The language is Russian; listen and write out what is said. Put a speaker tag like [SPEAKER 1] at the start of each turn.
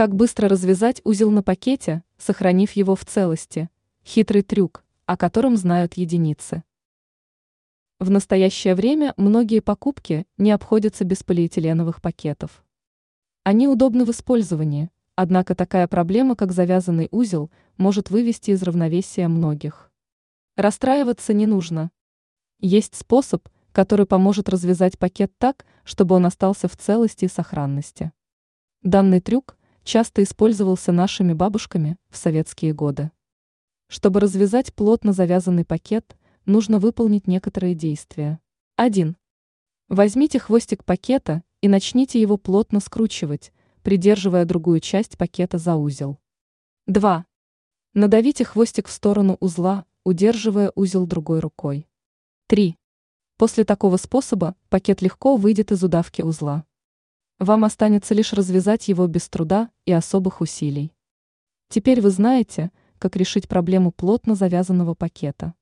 [SPEAKER 1] Как быстро развязать узел на пакете, сохранив его в целости? Хитрый трюк, о котором знают единицы. В настоящее время многие покупки не обходятся без полиэтиленовых пакетов. Они удобны в использовании, однако такая проблема, как завязанный узел, может вывести из равновесия многих. Расстраиваться не нужно. Есть способ, который поможет развязать пакет так, чтобы он остался в целости и сохранности. Данный трюк часто использовался нашими бабушками в советские годы. Чтобы развязать плотно завязанный пакет, нужно выполнить некоторые действия. 1. Возьмите хвостик пакета и начните его плотно скручивать, придерживая другую часть пакета за узел. 2. Надавите хвостик в сторону узла, удерживая узел другой рукой. 3. После такого способа пакет легко выйдет из удавки узла. Вам останется лишь развязать его без труда и особых усилий. Теперь вы знаете, как решить проблему плотно завязанного пакета.